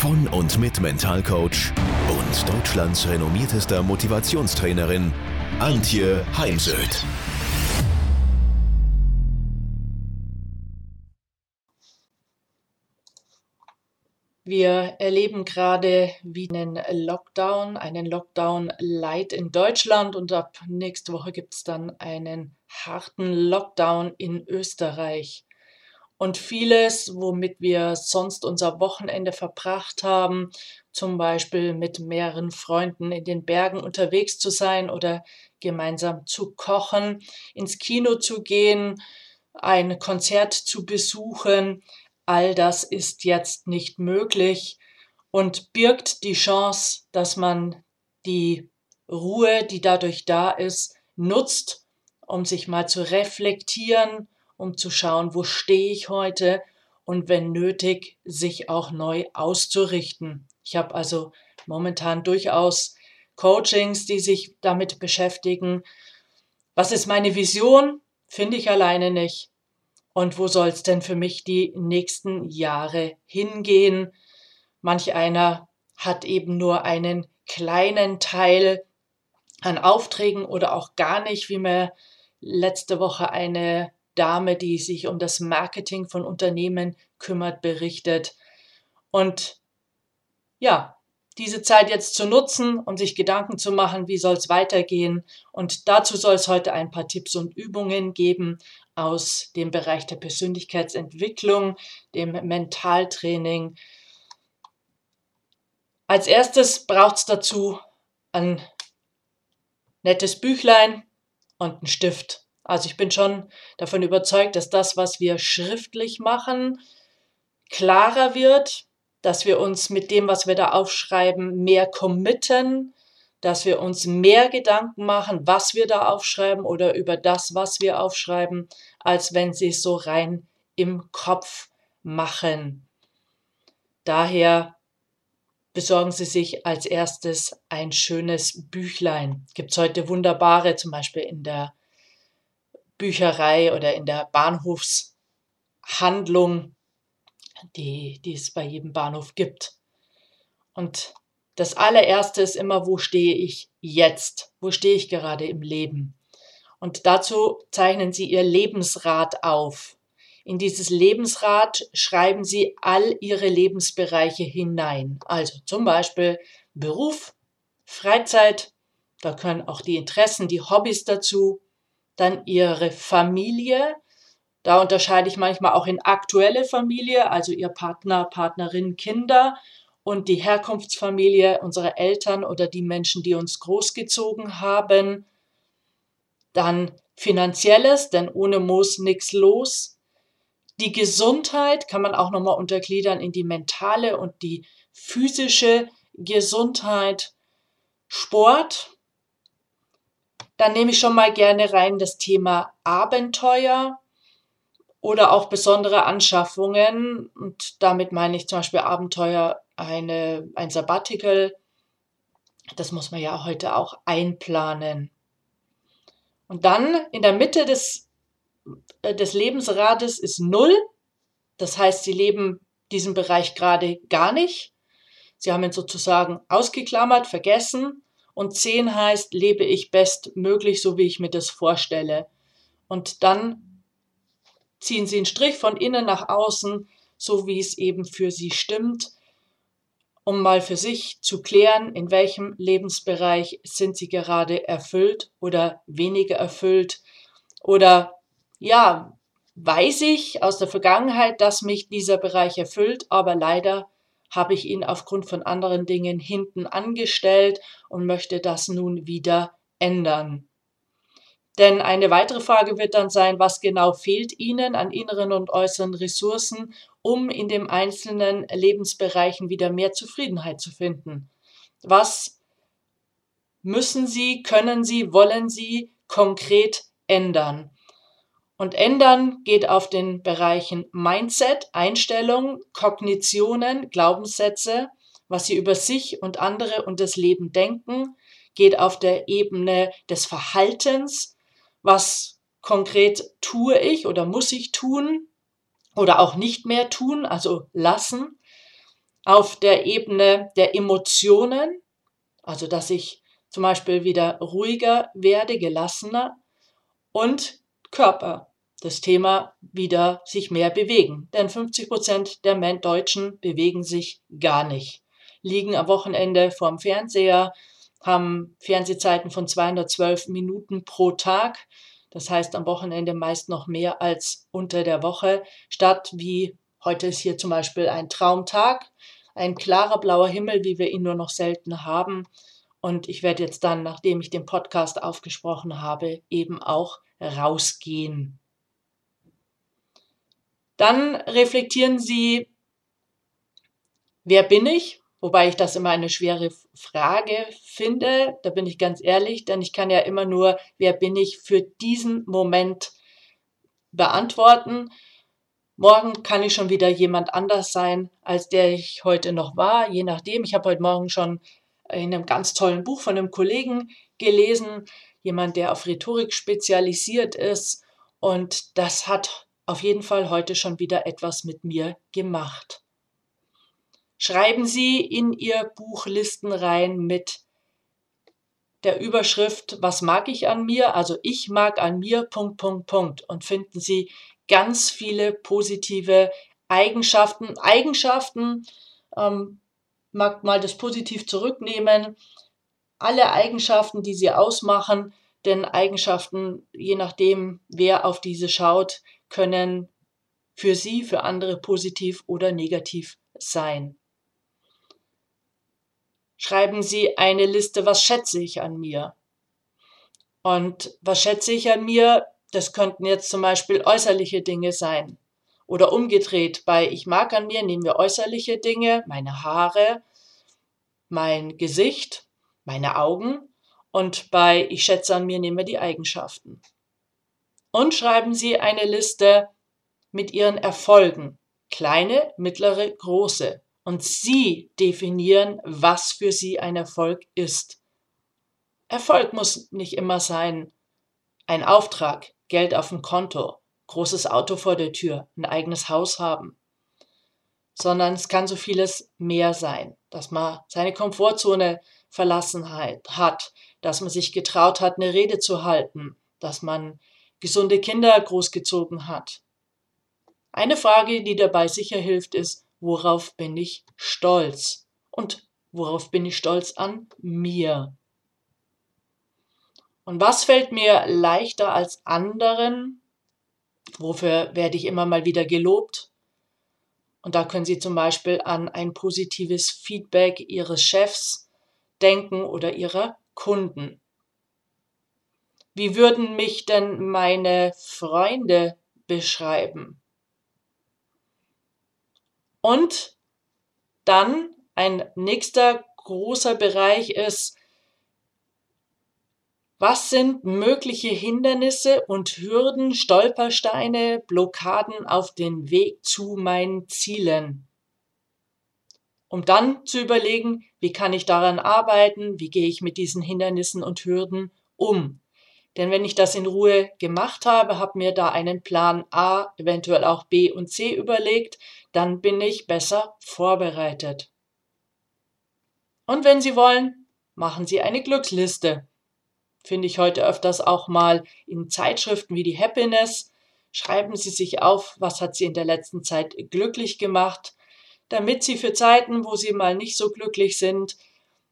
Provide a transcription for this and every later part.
von und mit Mentalcoach und Deutschlands renommiertester Motivationstrainerin Antje Heimsöth. Wir erleben gerade wie einen Lockdown, einen Lockdown Light in Deutschland und ab nächste Woche gibt es dann einen harten Lockdown in Österreich. Und vieles, womit wir sonst unser Wochenende verbracht haben, zum Beispiel mit mehreren Freunden in den Bergen unterwegs zu sein oder gemeinsam zu kochen, ins Kino zu gehen, ein Konzert zu besuchen, all das ist jetzt nicht möglich. Und birgt die Chance, dass man die Ruhe, die dadurch da ist, nutzt, um sich mal zu reflektieren, um zu schauen, wo stehe ich heute und wenn nötig, sich auch neu auszurichten. Ich habe also momentan durchaus Coachings, die sich damit beschäftigen. Was ist meine Vision? Finde ich alleine nicht. Und wo soll es denn für mich die nächsten Jahre hingehen? Manch einer hat eben nur einen kleinen Teil an Aufträgen oder auch gar nicht, wie mir letzte Woche eine Dame, die sich um das Marketing von Unternehmen kümmert, berichtet. Und ja, diese Zeit jetzt zu nutzen, um sich Gedanken zu machen, wie soll es weitergehen. Und dazu soll es heute ein paar Tipps und Übungen geben aus dem Bereich der Persönlichkeitsentwicklung, dem Mentaltraining. Als erstes braucht es dazu ein nettes Büchlein und einen Stift. Also ich bin schon davon überzeugt, dass das, was wir schriftlich machen, klarer wird, dass wir uns mit dem, was wir da aufschreiben, mehr committen, dass wir uns mehr Gedanken machen, was wir da aufschreiben oder über das, was wir aufschreiben, als wenn sie es so rein im Kopf machen. Daher besorgen Sie sich als erstes ein schönes Büchlein. Gibt es heute wunderbare, zum Beispiel in der Bücherei oder in der Bahnhofshandlung die, die es bei jedem Bahnhof gibt. Und das allererste ist immer, wo stehe ich jetzt? Wo stehe ich gerade im Leben? Und dazu zeichnen Sie Ihr Lebensrad auf. In dieses Lebensrad schreiben Sie all Ihre Lebensbereiche hinein. Also zum Beispiel Beruf, Freizeit, da können auch die Interessen, die Hobbys dazu, dann Ihre Familie, da unterscheide ich manchmal auch in aktuelle Familie, also ihr Partner, Partnerin, Kinder und die Herkunftsfamilie, unsere Eltern oder die Menschen, die uns großgezogen haben. Dann finanzielles, denn ohne muss nichts los. Die Gesundheit kann man auch nochmal untergliedern in die mentale und die physische Gesundheit. Sport. Dann nehme ich schon mal gerne rein das Thema Abenteuer oder auch besondere Anschaffungen. Und damit meine ich zum Beispiel Abenteuer, eine, ein Sabbatical. Das muss man ja heute auch einplanen. Und dann in der Mitte des, äh, des Lebensrades ist Null. Das heißt, Sie leben diesen Bereich gerade gar nicht. Sie haben ihn sozusagen ausgeklammert, vergessen. Und 10 heißt, lebe ich bestmöglich, so wie ich mir das vorstelle. Und dann ziehen Sie einen Strich von innen nach außen, so wie es eben für Sie stimmt, um mal für sich zu klären, in welchem Lebensbereich sind Sie gerade erfüllt oder weniger erfüllt oder ja, weiß ich aus der Vergangenheit, dass mich dieser Bereich erfüllt, aber leider habe ich ihn aufgrund von anderen Dingen hinten angestellt und möchte das nun wieder ändern. Denn eine weitere Frage wird dann sein, was genau fehlt Ihnen an inneren und äußeren Ressourcen, um in den einzelnen Lebensbereichen wieder mehr Zufriedenheit zu finden? Was müssen Sie, können Sie, wollen Sie konkret ändern. Und ändern geht auf den Bereichen Mindset, Einstellung, Kognitionen, Glaubenssätze, was Sie über sich und andere und das Leben denken, geht auf der Ebene des Verhaltens, was konkret tue ich oder muss ich tun oder auch nicht mehr tun, also lassen. Auf der Ebene der Emotionen, also dass ich zum Beispiel wieder ruhiger werde, gelassener und Körper, das Thema wieder sich mehr bewegen. Denn 50 Prozent der Deutschen bewegen sich gar nicht, liegen am Wochenende vorm Fernseher, haben Fernsehzeiten von 212 Minuten pro Tag. Das heißt am Wochenende meist noch mehr als unter der Woche, statt wie heute ist hier zum Beispiel ein Traumtag, ein klarer blauer Himmel, wie wir ihn nur noch selten haben. Und ich werde jetzt dann, nachdem ich den Podcast aufgesprochen habe, eben auch rausgehen. Dann reflektieren Sie, wer bin ich? Wobei ich das immer eine schwere Frage finde, da bin ich ganz ehrlich, denn ich kann ja immer nur, wer bin ich für diesen Moment beantworten. Morgen kann ich schon wieder jemand anders sein, als der ich heute noch war, je nachdem. Ich habe heute Morgen schon in einem ganz tollen Buch von einem Kollegen gelesen, jemand, der auf Rhetorik spezialisiert ist. Und das hat auf jeden Fall heute schon wieder etwas mit mir gemacht. Schreiben Sie in Ihr Buch Listen rein mit der Überschrift Was mag ich an mir? Also ich mag an mir, Punkt, Punkt, Punkt. Und finden Sie ganz viele positive Eigenschaften. Eigenschaften, ähm, mag mal das positiv zurücknehmen. Alle Eigenschaften, die Sie ausmachen, denn Eigenschaften, je nachdem, wer auf diese schaut, können für Sie, für andere positiv oder negativ sein. Schreiben Sie eine Liste, was schätze ich an mir? Und was schätze ich an mir? Das könnten jetzt zum Beispiel äußerliche Dinge sein. Oder umgedreht, bei Ich mag an mir nehmen wir äußerliche Dinge, meine Haare, mein Gesicht, meine Augen. Und bei Ich schätze an mir nehmen wir die Eigenschaften und schreiben Sie eine Liste mit Ihren Erfolgen, kleine, mittlere, große. Und Sie definieren, was für Sie ein Erfolg ist. Erfolg muss nicht immer sein ein Auftrag, Geld auf dem Konto, großes Auto vor der Tür, ein eigenes Haus haben, sondern es kann so vieles mehr sein, dass man seine Komfortzone verlassen hat, dass man sich getraut hat, eine Rede zu halten, dass man gesunde Kinder großgezogen hat. Eine Frage, die dabei sicher hilft, ist, worauf bin ich stolz? Und worauf bin ich stolz an mir? Und was fällt mir leichter als anderen? Wofür werde ich immer mal wieder gelobt? Und da können Sie zum Beispiel an ein positives Feedback Ihres Chefs denken oder Ihrer Kunden. Wie würden mich denn meine Freunde beschreiben? Und dann ein nächster großer Bereich ist, was sind mögliche Hindernisse und Hürden, Stolpersteine, Blockaden auf den Weg zu meinen Zielen? Um dann zu überlegen, wie kann ich daran arbeiten, wie gehe ich mit diesen Hindernissen und Hürden um? Denn wenn ich das in Ruhe gemacht habe, habe mir da einen Plan A, eventuell auch B und C überlegt, dann bin ich besser vorbereitet. Und wenn Sie wollen, machen Sie eine Glücksliste. Finde ich heute öfters auch mal in Zeitschriften wie die Happiness. Schreiben Sie sich auf, was hat Sie in der letzten Zeit glücklich gemacht, damit Sie für Zeiten, wo Sie mal nicht so glücklich sind,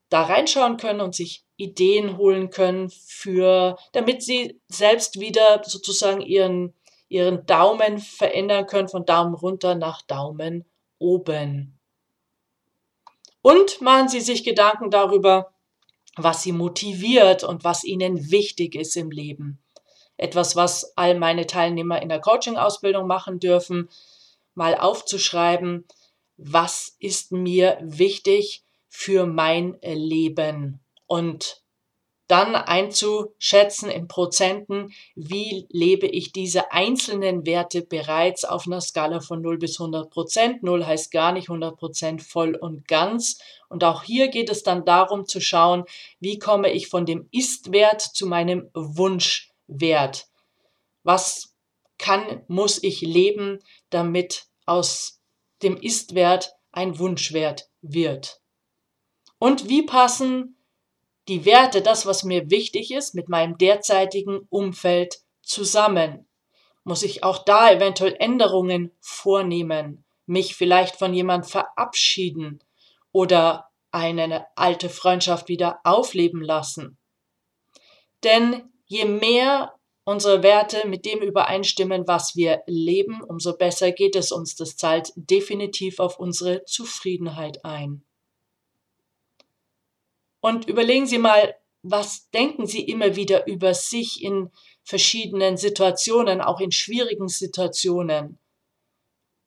da reinschauen können und sich Ideen holen können für, damit sie selbst wieder sozusagen ihren, ihren Daumen verändern können von Daumen runter nach Daumen oben. Und machen Sie sich Gedanken darüber, was Sie motiviert und was Ihnen wichtig ist im Leben. Etwas, was all meine Teilnehmer in der Coaching-Ausbildung machen dürfen, mal aufzuschreiben, was ist mir wichtig für mein Leben und dann einzuschätzen in Prozenten, wie lebe ich diese einzelnen Werte bereits auf einer Skala von 0 bis 100 Prozent. 0 heißt gar nicht 100 Prozent voll und ganz. Und auch hier geht es dann darum zu schauen, wie komme ich von dem Ist-Wert zu meinem Wunschwert. Was kann, muss ich leben, damit aus dem Ist-Wert ein Wunschwert wird? Und wie passen die Werte, das, was mir wichtig ist, mit meinem derzeitigen Umfeld zusammen? Muss ich auch da eventuell Änderungen vornehmen, mich vielleicht von jemand verabschieden oder eine alte Freundschaft wieder aufleben lassen? Denn je mehr unsere Werte mit dem übereinstimmen, was wir leben, umso besser geht es uns. Das zahlt definitiv auf unsere Zufriedenheit ein. Und überlegen Sie mal, was denken Sie immer wieder über sich in verschiedenen Situationen, auch in schwierigen Situationen?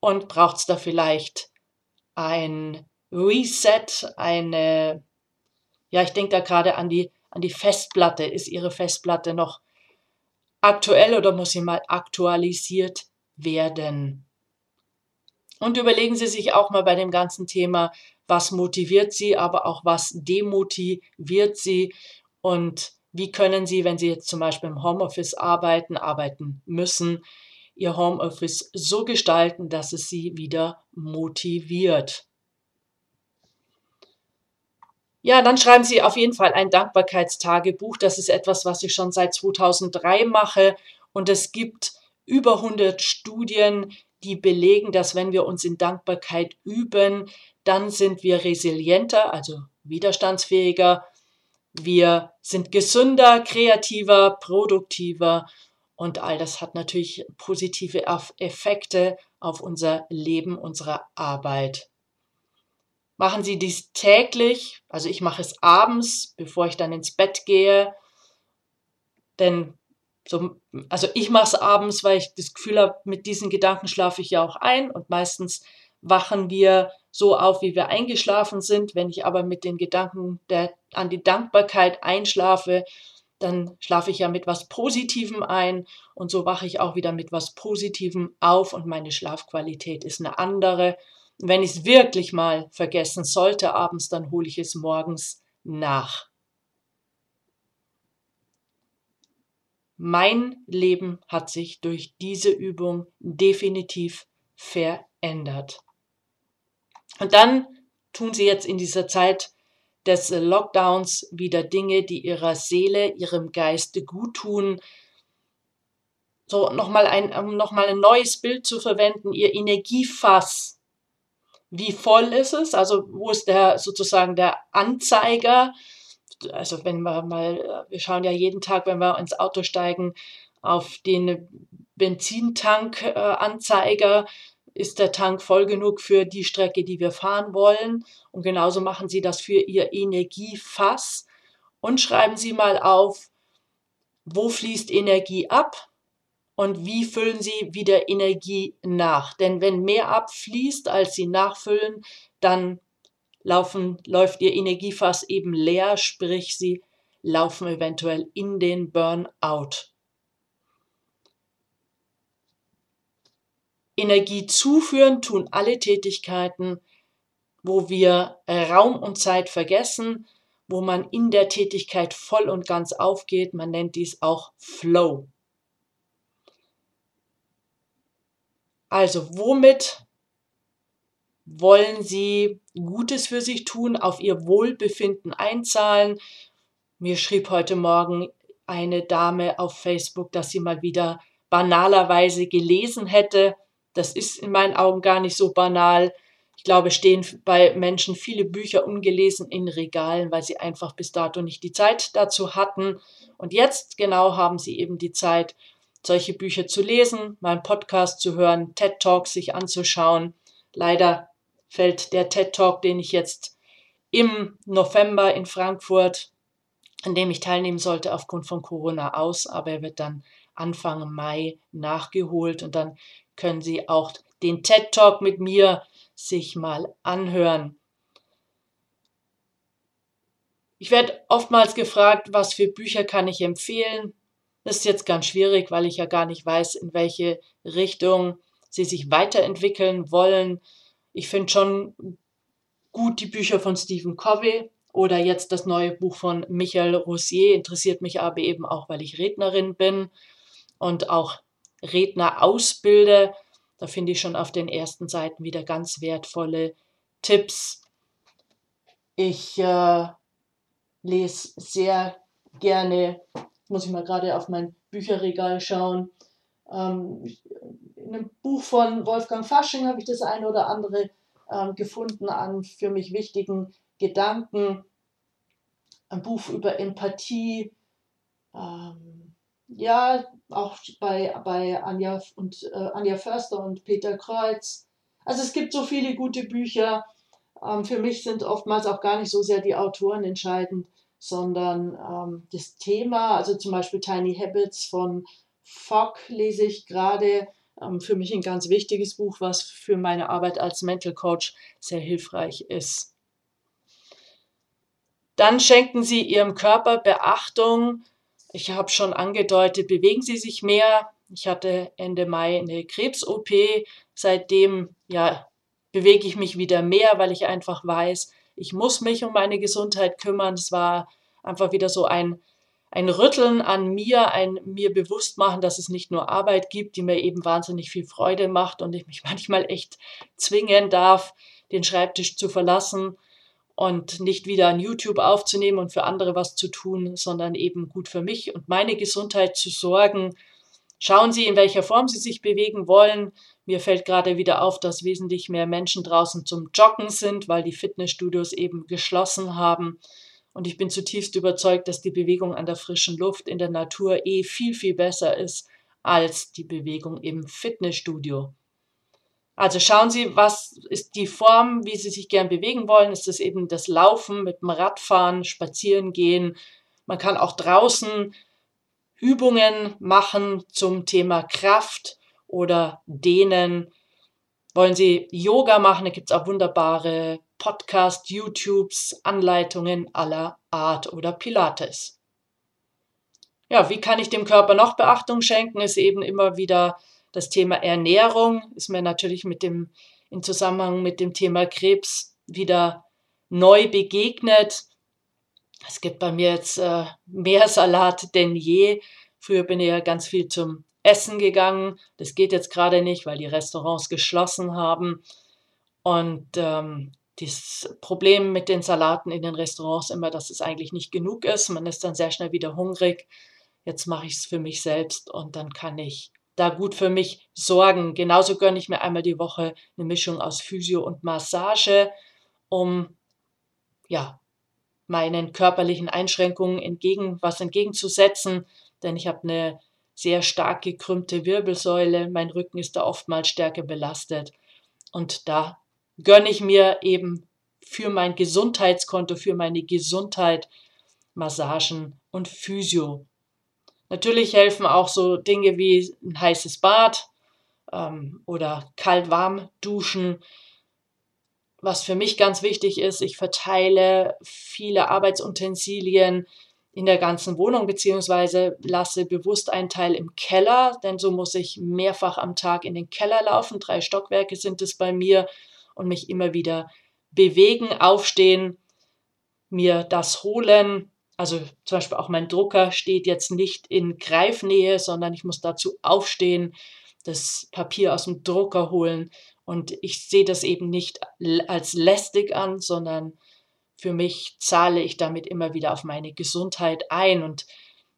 Und braucht es da vielleicht ein Reset, eine, ja, ich denke da gerade an die, an die Festplatte. Ist Ihre Festplatte noch aktuell oder muss sie mal aktualisiert werden? Und überlegen Sie sich auch mal bei dem ganzen Thema, was motiviert Sie, aber auch was demotiviert Sie und wie können Sie, wenn Sie jetzt zum Beispiel im Homeoffice arbeiten, arbeiten müssen, Ihr Homeoffice so gestalten, dass es Sie wieder motiviert. Ja, dann schreiben Sie auf jeden Fall ein Dankbarkeitstagebuch. Das ist etwas, was ich schon seit 2003 mache. Und es gibt über 100 Studien, die belegen, dass wenn wir uns in Dankbarkeit üben, dann sind wir resilienter, also widerstandsfähiger, wir sind gesünder, kreativer, produktiver. Und all das hat natürlich positive Effekte auf unser Leben, unsere Arbeit. Machen Sie dies täglich, also ich mache es abends, bevor ich dann ins Bett gehe, denn so, also ich mache es abends, weil ich das Gefühl habe, mit diesen Gedanken schlafe ich ja auch ein. Und meistens wachen wir so auf, wie wir eingeschlafen sind. Wenn ich aber mit den Gedanken der, an die Dankbarkeit einschlafe, dann schlafe ich ja mit was Positivem ein und so wache ich auch wieder mit was Positivem auf und meine Schlafqualität ist eine andere. Wenn ich es wirklich mal vergessen sollte abends, dann hole ich es morgens nach. Mein Leben hat sich durch diese Übung definitiv verändert. Und dann tun sie jetzt in dieser Zeit des Lockdowns wieder Dinge, die ihrer Seele, ihrem Geiste gut tun. So nochmal ein, um nochmal ein neues Bild zu verwenden, ihr Energiefass. Wie voll ist es? Also wo ist der sozusagen der Anzeiger? also wenn wir mal, wir schauen ja jeden Tag, wenn wir ins Auto steigen, auf den Benzintankanzeiger, äh, ist der Tank voll genug für die Strecke, die wir fahren wollen. Und genauso machen Sie das für Ihr Energiefass und schreiben Sie mal auf, wo fließt Energie ab und wie füllen Sie wieder Energie nach. Denn wenn mehr abfließt, als Sie nachfüllen, dann laufen, läuft ihr Energiefass eben leer, sprich sie laufen eventuell in den Burnout. Energie zuführen tun alle Tätigkeiten, wo wir Raum und Zeit vergessen, wo man in der Tätigkeit voll und ganz aufgeht. Man nennt dies auch Flow. Also womit wollen Sie Gutes für sich tun, auf Ihr Wohlbefinden einzahlen? Mir schrieb heute Morgen eine Dame auf Facebook, dass sie mal wieder banalerweise gelesen hätte. Das ist in meinen Augen gar nicht so banal. Ich glaube, stehen bei Menschen viele Bücher ungelesen in Regalen, weil sie einfach bis dato nicht die Zeit dazu hatten. Und jetzt genau haben sie eben die Zeit, solche Bücher zu lesen, meinen Podcast zu hören, TED Talks sich anzuschauen. Leider fällt der TED Talk, den ich jetzt im November in Frankfurt, an dem ich teilnehmen sollte, aufgrund von Corona aus, aber er wird dann Anfang Mai nachgeholt und dann können Sie auch den TED Talk mit mir sich mal anhören. Ich werde oftmals gefragt, was für Bücher kann ich empfehlen. Das ist jetzt ganz schwierig, weil ich ja gar nicht weiß, in welche Richtung sie sich weiterentwickeln wollen. Ich finde schon gut die Bücher von Stephen Covey oder jetzt das neue Buch von Michael Rossier. Interessiert mich aber eben auch, weil ich Rednerin bin und auch Redner ausbilde. Da finde ich schon auf den ersten Seiten wieder ganz wertvolle Tipps. Ich äh, lese sehr gerne, muss ich mal gerade auf mein Bücherregal schauen. Ähm, in einem Buch von Wolfgang Fasching habe ich das eine oder andere ähm, gefunden an für mich wichtigen Gedanken. Ein Buch über Empathie. Ähm, ja, auch bei, bei Anja und äh, Anja Förster und Peter Kreuz. Also es gibt so viele gute Bücher. Ähm, für mich sind oftmals auch gar nicht so sehr die Autoren entscheidend, sondern ähm, das Thema. Also zum Beispiel Tiny Habits von Fogg lese ich gerade. Ähm, für mich ein ganz wichtiges Buch, was für meine Arbeit als Mental Coach sehr hilfreich ist. Dann schenken Sie Ihrem Körper Beachtung. Ich habe schon angedeutet, bewegen Sie sich mehr. Ich hatte Ende Mai eine Krebs-OP. Seitdem ja, bewege ich mich wieder mehr, weil ich einfach weiß, ich muss mich um meine Gesundheit kümmern. Es war einfach wieder so ein, ein Rütteln an mir, ein mir bewusst machen, dass es nicht nur Arbeit gibt, die mir eben wahnsinnig viel Freude macht und ich mich manchmal echt zwingen darf, den Schreibtisch zu verlassen und nicht wieder an YouTube aufzunehmen und für andere was zu tun, sondern eben gut für mich und meine Gesundheit zu sorgen. Schauen Sie, in welcher Form Sie sich bewegen wollen. Mir fällt gerade wieder auf, dass wesentlich mehr Menschen draußen zum Joggen sind, weil die Fitnessstudios eben geschlossen haben. Und ich bin zutiefst überzeugt, dass die Bewegung an der frischen Luft in der Natur eh viel, viel besser ist als die Bewegung im Fitnessstudio. Also schauen Sie, was ist die Form, wie Sie sich gern bewegen wollen. Ist es eben das Laufen mit dem Radfahren, Spazieren gehen? Man kann auch draußen Übungen machen zum Thema Kraft oder Dehnen. Wollen Sie Yoga machen? Da gibt es auch wunderbare Podcasts, YouTubes, Anleitungen aller Art oder Pilates. Ja, wie kann ich dem Körper noch Beachtung schenken? Ist eben immer wieder das Thema Ernährung ist mir natürlich mit dem, in Zusammenhang mit dem Thema Krebs wieder neu begegnet. Es gibt bei mir jetzt äh, mehr Salat denn je. Früher bin ich ja ganz viel zum Essen gegangen. Das geht jetzt gerade nicht, weil die Restaurants geschlossen haben. Und ähm, das Problem mit den Salaten in den Restaurants immer, dass es eigentlich nicht genug ist. Man ist dann sehr schnell wieder hungrig. Jetzt mache ich es für mich selbst und dann kann ich da gut für mich sorgen. Genauso gönne ich mir einmal die Woche eine Mischung aus Physio und Massage, um ja, meinen körperlichen Einschränkungen entgegen, was entgegenzusetzen, denn ich habe eine sehr stark gekrümmte Wirbelsäule, mein Rücken ist da oftmals stärker belastet und da gönne ich mir eben für mein Gesundheitskonto, für meine Gesundheit Massagen und Physio. Natürlich helfen auch so Dinge wie ein heißes Bad ähm, oder kalt-warm duschen. Was für mich ganz wichtig ist, ich verteile viele Arbeitsutensilien in der ganzen Wohnung, beziehungsweise lasse bewusst einen Teil im Keller, denn so muss ich mehrfach am Tag in den Keller laufen. Drei Stockwerke sind es bei mir und mich immer wieder bewegen, aufstehen, mir das holen, also zum Beispiel auch mein Drucker steht jetzt nicht in Greifnähe, sondern ich muss dazu aufstehen, das Papier aus dem Drucker holen. Und ich sehe das eben nicht als lästig an, sondern für mich zahle ich damit immer wieder auf meine Gesundheit ein. Und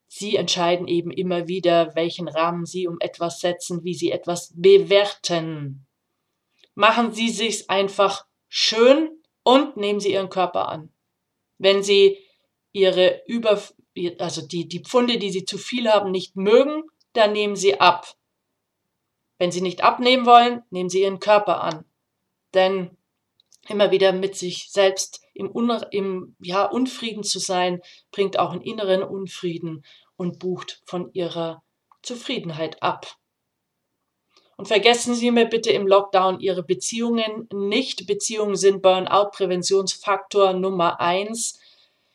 Sie entscheiden eben immer wieder, welchen Rahmen Sie um etwas setzen, wie Sie etwas bewerten. Machen Sie sich's einfach schön und nehmen Sie Ihren Körper an. Wenn Sie ihre über, also die, die Pfunde, die sie zu viel haben, nicht mögen, dann nehmen sie ab. Wenn sie nicht abnehmen wollen, nehmen sie ihren Körper an. Denn immer wieder mit sich selbst im, Un im ja, Unfrieden zu sein, bringt auch einen inneren Unfrieden und bucht von ihrer Zufriedenheit ab. Und vergessen Sie mir bitte im Lockdown Ihre Beziehungen nicht. Beziehungen sind Burnout-Präventionsfaktor Nummer eins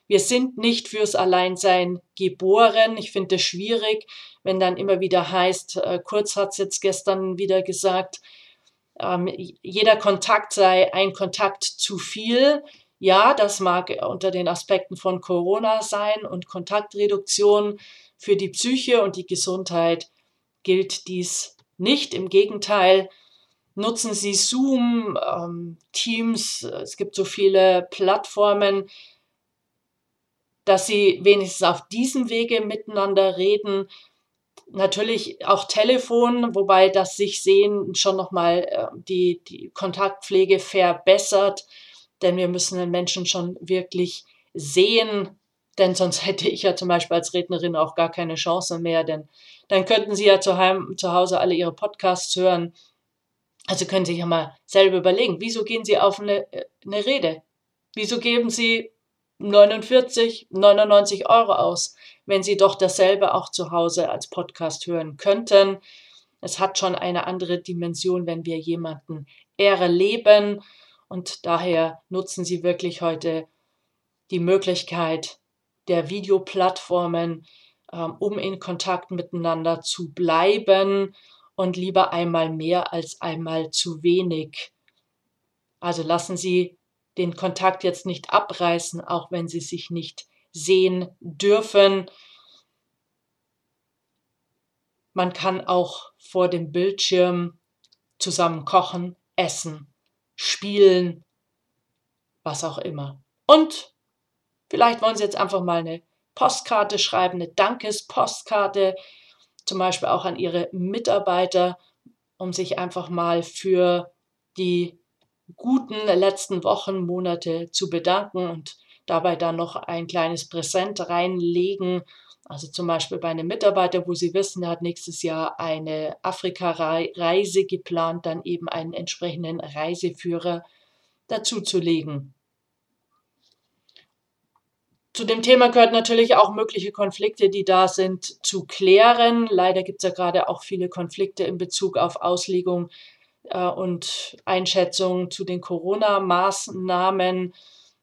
Wir sind nicht fürs Alleinsein geboren. Ich finde es schwierig, wenn dann immer wieder heißt, äh, Kurz hat es jetzt gestern wieder gesagt, ähm, jeder Kontakt sei ein Kontakt zu viel. Ja, das mag unter den Aspekten von Corona sein und Kontaktreduktion für die Psyche und die Gesundheit gilt dies nicht. Im Gegenteil, nutzen Sie Zoom, ähm, Teams, es gibt so viele Plattformen, dass Sie wenigstens auf diesem Wege miteinander reden. Natürlich auch Telefon, wobei das sich sehen schon nochmal äh, die, die Kontaktpflege verbessert, denn wir müssen den Menschen schon wirklich sehen, denn sonst hätte ich ja zum Beispiel als Rednerin auch gar keine Chance mehr, denn dann könnten Sie ja zu, heim, zu Hause alle Ihre Podcasts hören. Also können Sie sich ja mal selber überlegen, wieso gehen Sie auf eine, eine Rede? Wieso geben Sie 49, 99 Euro aus, wenn Sie doch dasselbe auch zu Hause als Podcast hören könnten? Es hat schon eine andere Dimension, wenn wir jemanden erleben. Und daher nutzen Sie wirklich heute die Möglichkeit der Videoplattformen, ähm, um in Kontakt miteinander zu bleiben und lieber einmal mehr als einmal zu wenig. Also lassen Sie den Kontakt jetzt nicht abreißen, auch wenn Sie sich nicht sehen dürfen. Man kann auch vor dem Bildschirm zusammen kochen, essen, spielen, was auch immer. Und vielleicht wollen Sie jetzt einfach mal eine Postkarte schreiben, eine Dankespostkarte, zum Beispiel auch an Ihre Mitarbeiter, um sich einfach mal für die guten letzten Wochen, Monate zu bedanken und dabei dann noch ein kleines Präsent reinlegen. Also zum Beispiel bei einem Mitarbeiter, wo Sie wissen, er hat nächstes Jahr eine Afrika-Reise geplant, dann eben einen entsprechenden Reiseführer dazuzulegen. Zu dem Thema gehört natürlich auch mögliche Konflikte, die da sind, zu klären. Leider gibt es ja gerade auch viele Konflikte in Bezug auf Auslegung äh, und Einschätzung zu den Corona-Maßnahmen.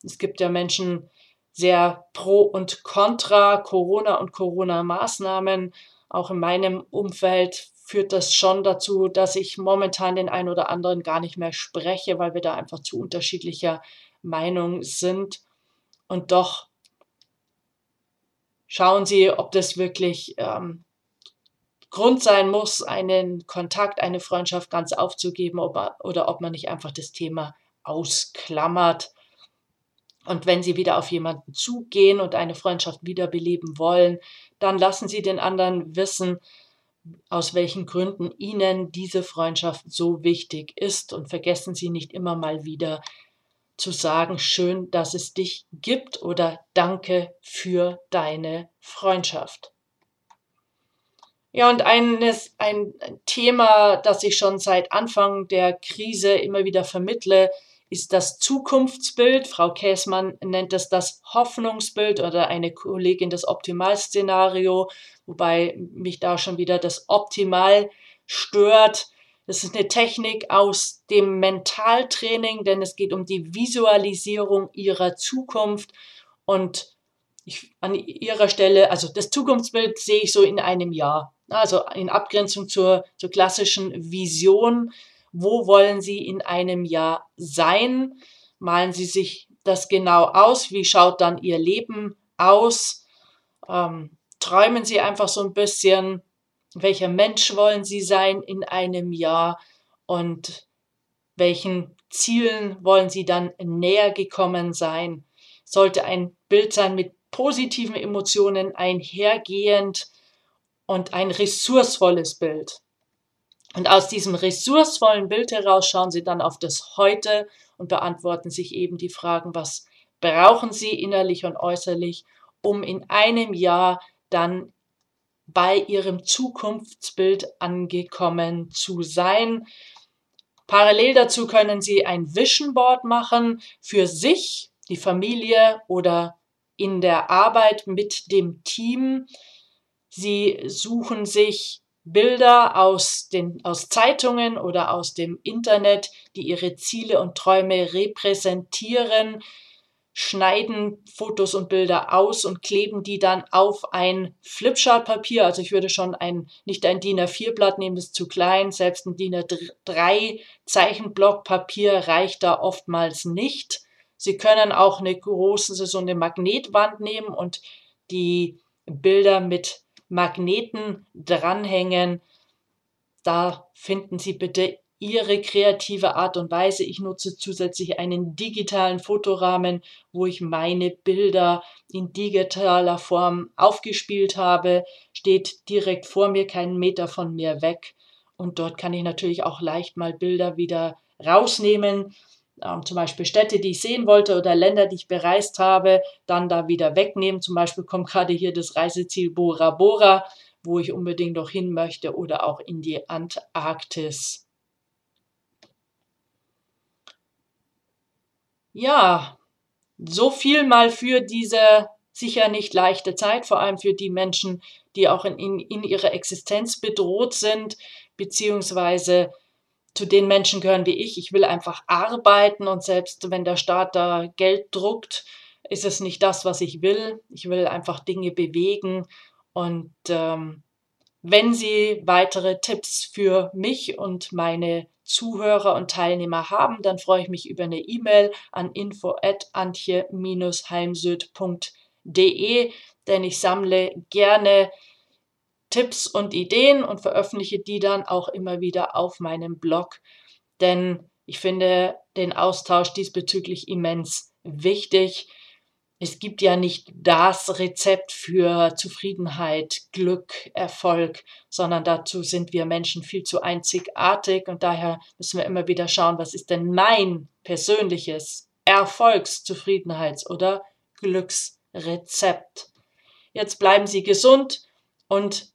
Es gibt ja Menschen sehr pro und contra Corona und Corona-Maßnahmen. Auch in meinem Umfeld führt das schon dazu, dass ich momentan den einen oder anderen gar nicht mehr spreche, weil wir da einfach zu unterschiedlicher Meinung sind. Und doch schauen Sie, ob das wirklich ähm, Grund sein muss, einen Kontakt, eine Freundschaft ganz aufzugeben ob, oder ob man nicht einfach das Thema ausklammert. Und wenn Sie wieder auf jemanden zugehen und eine Freundschaft wiederbeleben wollen, dann lassen Sie den anderen wissen, aus welchen Gründen Ihnen diese Freundschaft so wichtig ist und vergessen Sie nicht immer mal wieder, zu sagen, schön, dass es dich gibt oder danke für deine Freundschaft. Ja, und eines, ein Thema, das ich schon seit Anfang der Krise immer wieder vermittle, ist das Zukunftsbild. Frau Käßmann nennt es das Hoffnungsbild oder eine Kollegin das Optimalszenario, wobei mich da schon wieder das Optimal stört. Das ist eine Technik aus dem Mentaltraining, denn es geht um die Visualisierung ihrer Zukunft. Und ich, an ihrer Stelle, also das Zukunftsbild sehe ich so in einem Jahr. Also in Abgrenzung zur, zur klassischen Vision. Wo wollen Sie in einem Jahr sein? Malen Sie sich das genau aus? Wie schaut dann Ihr Leben aus? Ähm, träumen Sie einfach so ein bisschen welcher Mensch wollen Sie sein in einem Jahr und welchen Zielen wollen Sie dann näher gekommen sein. Sollte ein Bild sein mit positiven Emotionen einhergehend und ein ressourcevolles Bild. Und aus diesem ressourcevollen Bild heraus schauen Sie dann auf das Heute und beantworten sich eben die Fragen, was brauchen Sie innerlich und äußerlich, um in einem Jahr dann bei ihrem Zukunftsbild angekommen zu sein. Parallel dazu können Sie ein Vision Board machen für sich, die Familie oder in der Arbeit mit dem Team. Sie suchen sich Bilder aus, den, aus Zeitungen oder aus dem Internet, die ihre Ziele und Träume repräsentieren. schneiden Fotos und Bilder aus und kleben die dann auf ein Flipchart-Papier. Also ich würde schon ein, nicht ein DIN A4-Blatt nehmen, das ist zu klein. Selbst ein DIN A3 Zeichenblock Papier reicht da oftmals nicht. Sie können auch eine große, so eine Magnetwand nehmen und die Bilder mit Magneten dranhängen. Da finden Sie bitte ihre kreative Art und Weise. Ich nutze zusätzlich einen digitalen Fotorahmen, wo ich meine Bilder in digitaler Form aufgespielt habe, steht direkt vor mir, keinen Meter von mir weg. Und dort kann ich natürlich auch leicht mal Bilder wieder rausnehmen, ähm, zum Beispiel Städte, die ich sehen wollte oder Länder, die ich bereist habe, dann da wieder wegnehmen. Zum Beispiel kommt gerade hier das Reiseziel Bora Bora, wo ich unbedingt noch hin möchte, oder auch in die Antarktis. ja, so viel mal für diese sicher nicht leichte Zeit, vor allem für die Menschen, die auch in, in, in ihrer Existenz bedroht sind, beziehungsweise zu den Menschen gehören wie ich. Ich will einfach arbeiten und selbst wenn der Staat da Geld druckt, ist es nicht das, was ich will. Ich will einfach Dinge bewegen und ähm, wenn Sie weitere Tipps für mich und meine Zuhörer und Teilnehmer haben, dann freue ich mich über eine E-Mail an info@antje-heimsöd.de, denn ich sammle gerne Tipps und Ideen und veröffentliche die dann auch immer wieder auf meinem Blog, denn ich finde den Austausch diesbezüglich immens wichtig es gibt ja nicht das Rezept für Zufriedenheit, Glück, Erfolg, sondern dazu sind wir Menschen viel zu einzigartig und daher müssen wir immer wieder schauen, was ist denn mein persönliches Erfolgs-, Zufriedenheits- oder Glücksrezept. Jetzt bleiben Sie gesund und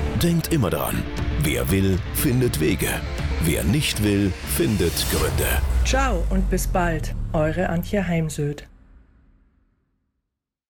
Denkt immer daran, wer will, findet Wege. Wer nicht will, findet Gründe. Ciao und bis bald, eure Antje Heimsöd.